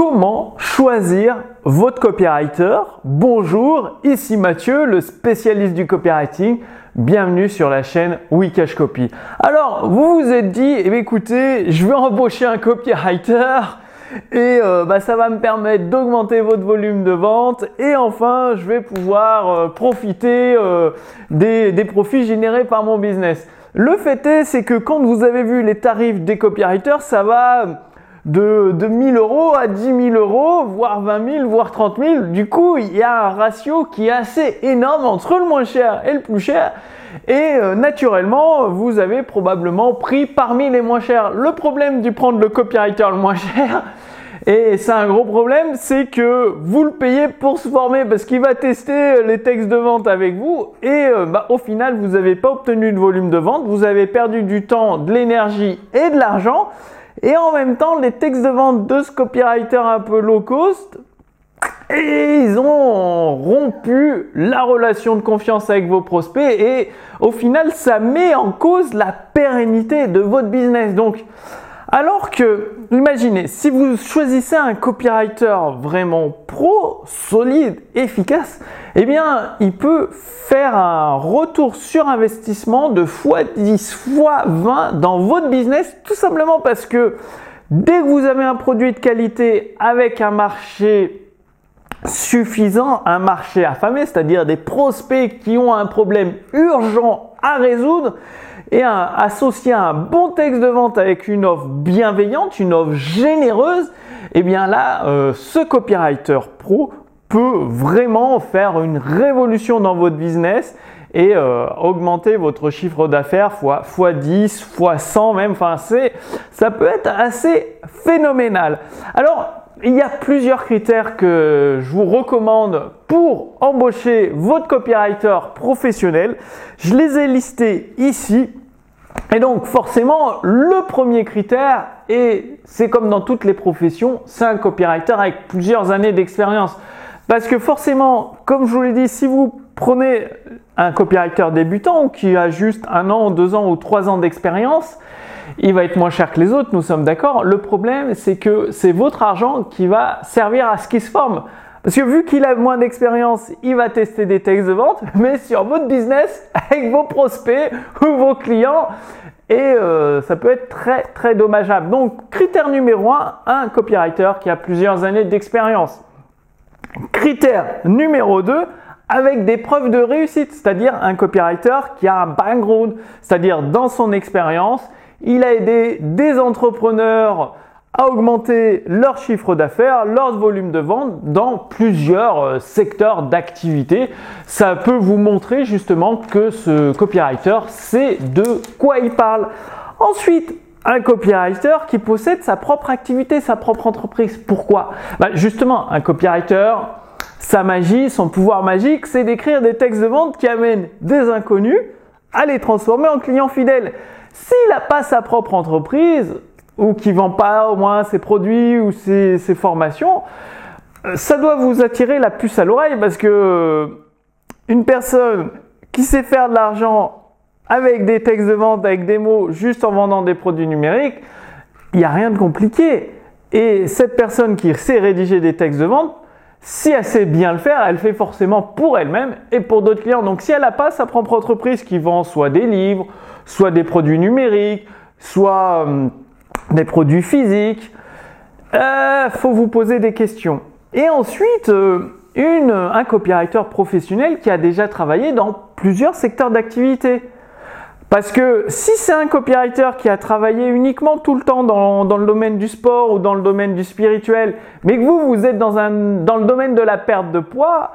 Comment choisir votre copywriter? Bonjour, ici Mathieu, le spécialiste du copywriting. Bienvenue sur la chaîne Wikash Copy. Alors, vous vous êtes dit, eh écoutez, je vais embaucher un copywriter et euh, bah, ça va me permettre d'augmenter votre volume de vente et enfin, je vais pouvoir euh, profiter euh, des, des profits générés par mon business. Le fait est, c'est que quand vous avez vu les tarifs des copywriters, ça va de, de 1000 euros à 10 000 euros, voire 20 000, voire 30 000. Du coup, il y a un ratio qui est assez énorme entre le moins cher et le plus cher. Et euh, naturellement, vous avez probablement pris parmi les moins chers. Le problème du prendre le copywriter le moins cher, et c'est un gros problème, c'est que vous le payez pour se former parce qu'il va tester les textes de vente avec vous et euh, bah, au final vous n'avez pas obtenu de volume de vente, vous avez perdu du temps, de l'énergie et de l'argent et en même temps les textes de vente de ce copywriter un peu low cost et ils ont rompu la relation de confiance avec vos prospects et au final ça met en cause la pérennité de votre business. Donc alors que, imaginez, si vous choisissez un copywriter vraiment pro, solide, efficace, eh bien, il peut faire un retour sur investissement de x10, x20 dans votre business, tout simplement parce que dès que vous avez un produit de qualité avec un marché suffisant, un marché affamé, c'est-à-dire des prospects qui ont un problème urgent à résoudre, et associer un bon texte de vente avec une offre bienveillante, une offre généreuse, et eh bien là, euh, ce copywriter pro peut vraiment faire une révolution dans votre business et euh, augmenter votre chiffre d'affaires fois, fois 10, fois 100 même. Enfin, c'est, ça peut être assez phénoménal. Alors, il y a plusieurs critères que je vous recommande pour embaucher votre copywriter professionnel. Je les ai listés ici. Et donc forcément, le premier critère, et c'est comme dans toutes les professions, c'est un copywriter avec plusieurs années d'expérience. Parce que forcément, comme je vous l'ai dit, si vous prenez un copywriter débutant qui a juste un an, deux ans ou trois ans d'expérience, il va être moins cher que les autres, nous sommes d'accord. Le problème, c'est que c'est votre argent qui va servir à ce qui se forme. Parce que vu qu'il a moins d'expérience, il va tester des textes de vente, mais sur votre business, avec vos prospects ou vos clients, et euh, ça peut être très très dommageable. Donc critère numéro 1, un copywriter qui a plusieurs années d'expérience. Critère numéro 2, avec des preuves de réussite, c'est-à-dire un copywriter qui a un background, c'est-à-dire dans son expérience, il a aidé des entrepreneurs à augmenter leur chiffre d'affaires, leur volume de vente dans plusieurs euh, secteurs d'activité. Ça peut vous montrer justement que ce copywriter sait de quoi il parle. Ensuite, un copywriter qui possède sa propre activité, sa propre entreprise. Pourquoi? Bah, Justement, un copywriter, sa magie, son pouvoir magique, c'est d'écrire des textes de vente qui amènent des inconnus à les transformer en clients fidèles. S'il n'a pas sa propre entreprise, ou qui vend pas au moins ses produits ou ses, formations, euh, ça doit vous attirer la puce à l'oreille parce que euh, une personne qui sait faire de l'argent avec des textes de vente, avec des mots, juste en vendant des produits numériques, il n'y a rien de compliqué. Et cette personne qui sait rédiger des textes de vente, si elle sait bien le faire, elle le fait forcément pour elle-même et pour d'autres clients. Donc si elle n'a pas sa propre entreprise qui vend soit des livres, soit des produits numériques, soit euh, des produits physiques, euh, faut vous poser des questions. Et ensuite, euh, une, un copywriter professionnel qui a déjà travaillé dans plusieurs secteurs d'activité. Parce que si c'est un copywriter qui a travaillé uniquement tout le temps dans, dans, le domaine du sport ou dans le domaine du spirituel, mais que vous, vous êtes dans, un, dans le domaine de la perte de poids,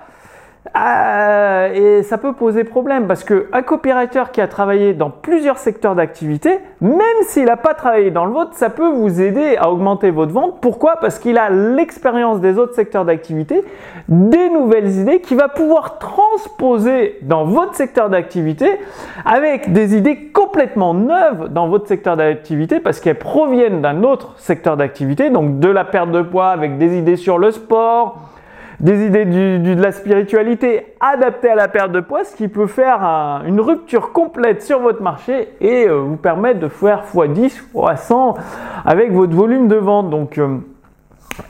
euh, et ça peut poser problème parce qu'un copywriter qui a travaillé dans plusieurs secteurs d'activité, même s'il n'a pas travaillé dans le vôtre, ça peut vous aider à augmenter votre vente. Pourquoi? Parce qu'il a l'expérience des autres secteurs d'activité, des nouvelles idées qu'il va pouvoir transposer dans votre secteur d'activité avec des idées complètement neuves dans votre secteur d'activité parce qu'elles proviennent d'un autre secteur d'activité, donc de la perte de poids avec des idées sur le sport, des idées de la spiritualité adaptées à la perte de poids, ce qui peut faire une rupture complète sur votre marché et euh, vous permettre de faire x10, x100 avec votre volume de vente. Donc, euh,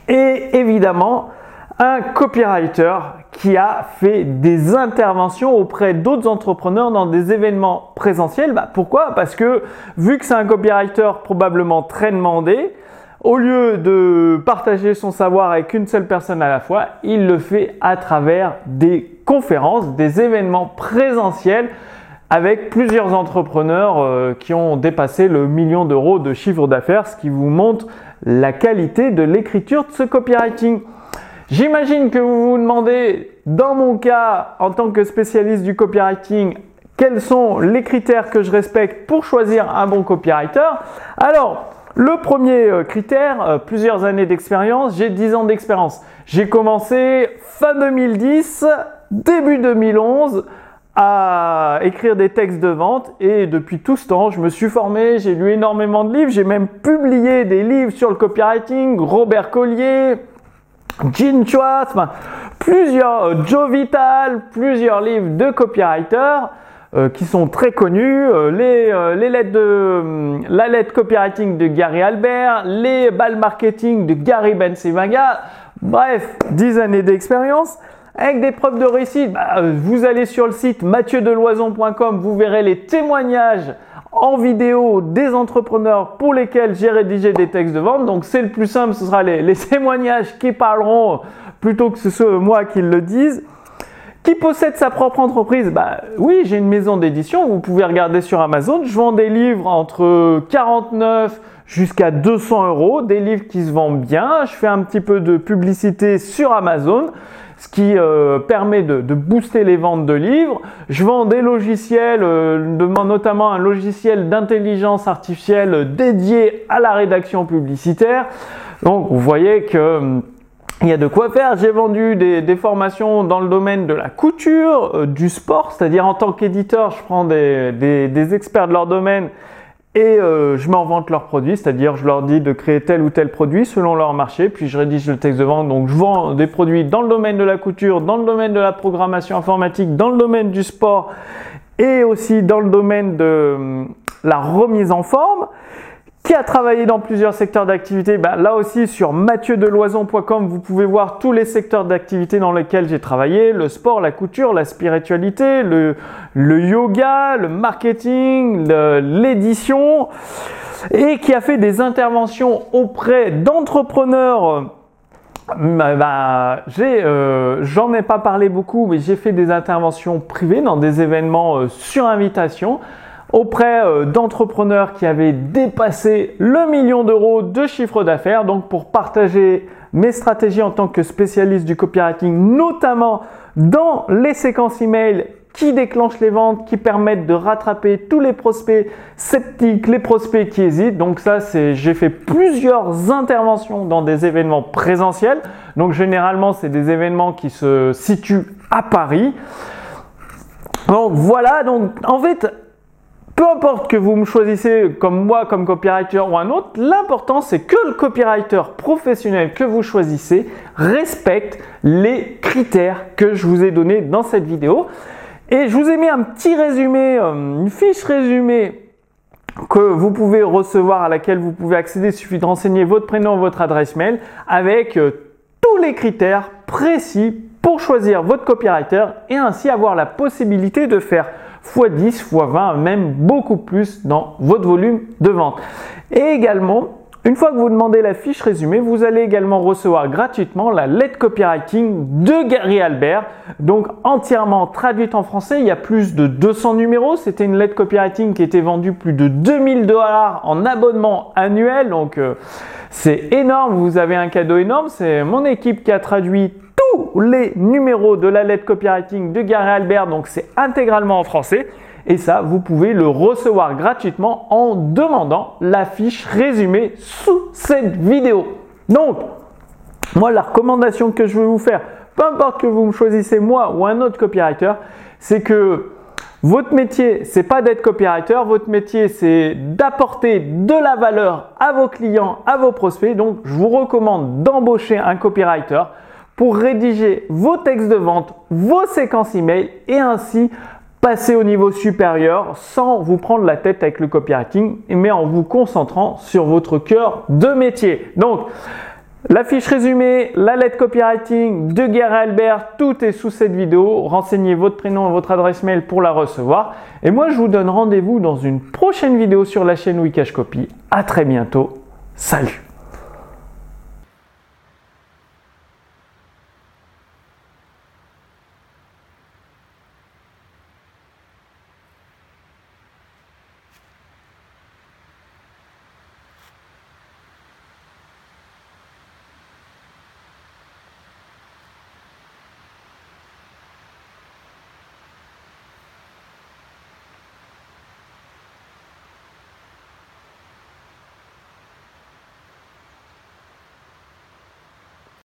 et évidemment un copywriter qui a fait des interventions auprès d'autres entrepreneurs dans des événements présentiels. Bah, pourquoi? Parce que vu que c'est un copywriter probablement très demandé, au lieu de partager son savoir avec une seule personne à la fois, il le fait à travers des conférences, des événements présentiels avec plusieurs entrepreneurs euh, qui ont dépassé le million d'euros de chiffre d'affaires, ce qui vous montre la qualité de l'écriture de ce copywriting. J'imagine que vous vous demandez, dans mon cas, en tant que spécialiste du copywriting, quels sont les critères que je respecte pour choisir un bon copywriter. Alors, le premier euh, critère, euh, plusieurs années d'expérience, j'ai 10 ans d'expérience. J'ai commencé fin 2010, début 2011 à écrire des textes de vente et depuis tout ce temps, je me suis formé, j'ai lu énormément de livres, j'ai même publié des livres sur le copywriting, Robert Collier, Gene Schwartz, plusieurs, euh, Joe Vital, plusieurs livres de copywriters euh, qui sont très connus, euh, les, les, lettres de la lettre copywriting de Gary Albert, les balles marketing de Gary Bensivaga, bref, 10 années d'expérience. Avec des preuves de réussite, bah, vous allez sur le site mathieudeloison.com, vous verrez les témoignages en vidéo des entrepreneurs pour lesquels j'ai rédigé des textes de vente. Donc c'est le plus simple, ce sera les, témoignages qui parleront plutôt que ce soit moi qui le dise. Qui possède sa propre entreprise Bah oui, j'ai une maison d'édition, vous pouvez regarder sur Amazon. Je vends des livres entre 49 jusqu'à 200 euros, des livres qui se vendent bien. Je fais un petit peu de publicité sur Amazon ce qui euh, permet de, booster les ventes de livres. Je vends des logiciels, euh, notamment un logiciel d'intelligence artificielle dédié à la rédaction publicitaire. Donc vous voyez que hum, il y a de quoi faire. J'ai vendu des, formations dans le domaine de la couture, euh, du sport, c'est-à-dire en tant qu'éditeur, je prends des experts de leur domaine et euh, je mets en vente leurs produits, c'est-à-dire je leur dis de créer tel ou tel produit selon leur marché, puis je rédige le texte de vente. Donc je vends des produits dans le domaine de la couture, dans le domaine de la programmation informatique, dans le domaine du sport et aussi dans le domaine de hum, la remise en forme qui a travaillé dans plusieurs secteurs d'activité. Ben, là aussi, sur mathieudeloison.com, vous pouvez voir tous les secteurs d'activité dans lesquels j'ai travaillé. Le sport, la couture, la spiritualité, le, yoga, le marketing, l'édition. Et qui a fait des interventions auprès d'entrepreneurs bah, j'en ai pas parlé beaucoup, mais j'ai fait des interventions privées dans des événements euh, sur invitation auprès euh, d'entrepreneurs qui avaient dépassé le million d'euros de chiffre d'affaires. Donc pour partager mes stratégies en tant que spécialiste du copywriting, notamment dans les séquences email qui déclenchent les ventes, qui permettent de rattraper tous les prospects sceptiques, les prospects qui hésitent. Donc ça, c'est, j'ai fait plusieurs interventions dans des événements présentiels. Donc généralement, c'est des événements qui se situent à Paris. Donc voilà, donc en fait, peu importe que vous me choisissez comme moi, comme copywriter ou un autre, l'important c'est que le copywriter professionnel que vous choisissez respecte les critères que je vous ai donnés dans cette vidéo. Et je vous ai mis un petit résumé, euh, une fiche résumée que vous pouvez recevoir, à laquelle vous pouvez accéder. Il suffit de renseigner votre prénom, votre adresse mail avec euh, tous les critères précis pour choisir votre copywriter et ainsi avoir la possibilité de faire x 10, x 20, même beaucoup plus dans votre volume de vente. Et également, une fois que vous demandez la fiche résumée, vous allez également recevoir gratuitement la lettre copywriting de Gary Albert, donc entièrement traduite en français. Il y a plus de 200 numéros. C'était une lettre copywriting qui était vendue plus de 2000 dollars en abonnement annuel. Donc euh, c'est énorme. Vous avez un cadeau énorme. C'est mon équipe qui a traduit les numéros de la lettre copywriting de Gary Albert, donc c'est intégralement en français. Et ça, vous pouvez le recevoir gratuitement en demandant la fiche résumée sous cette vidéo. Donc, moi, la recommandation que je veux vous faire, peu importe que vous me choisissez moi ou un autre copywriter, c'est que votre métier, c'est pas d'être copywriter, votre métier, c'est d'apporter de la valeur à vos clients, à vos prospects. Donc, je vous recommande d'embaucher un copywriter pour rédiger vos textes de vente, vos séquences email et ainsi passer au niveau supérieur sans vous prendre la tête avec le copywriting, mais en vous concentrant sur votre cœur de métier. Donc, La fiche résumée, la lettre copywriting de Guerre Albert, tout est sous cette vidéo. Renseignez votre prénom et votre adresse mail pour la recevoir. Et moi, je vous donne rendez-vous dans une prochaine vidéo sur la chaîne Wikash Copy. À très bientôt. Salut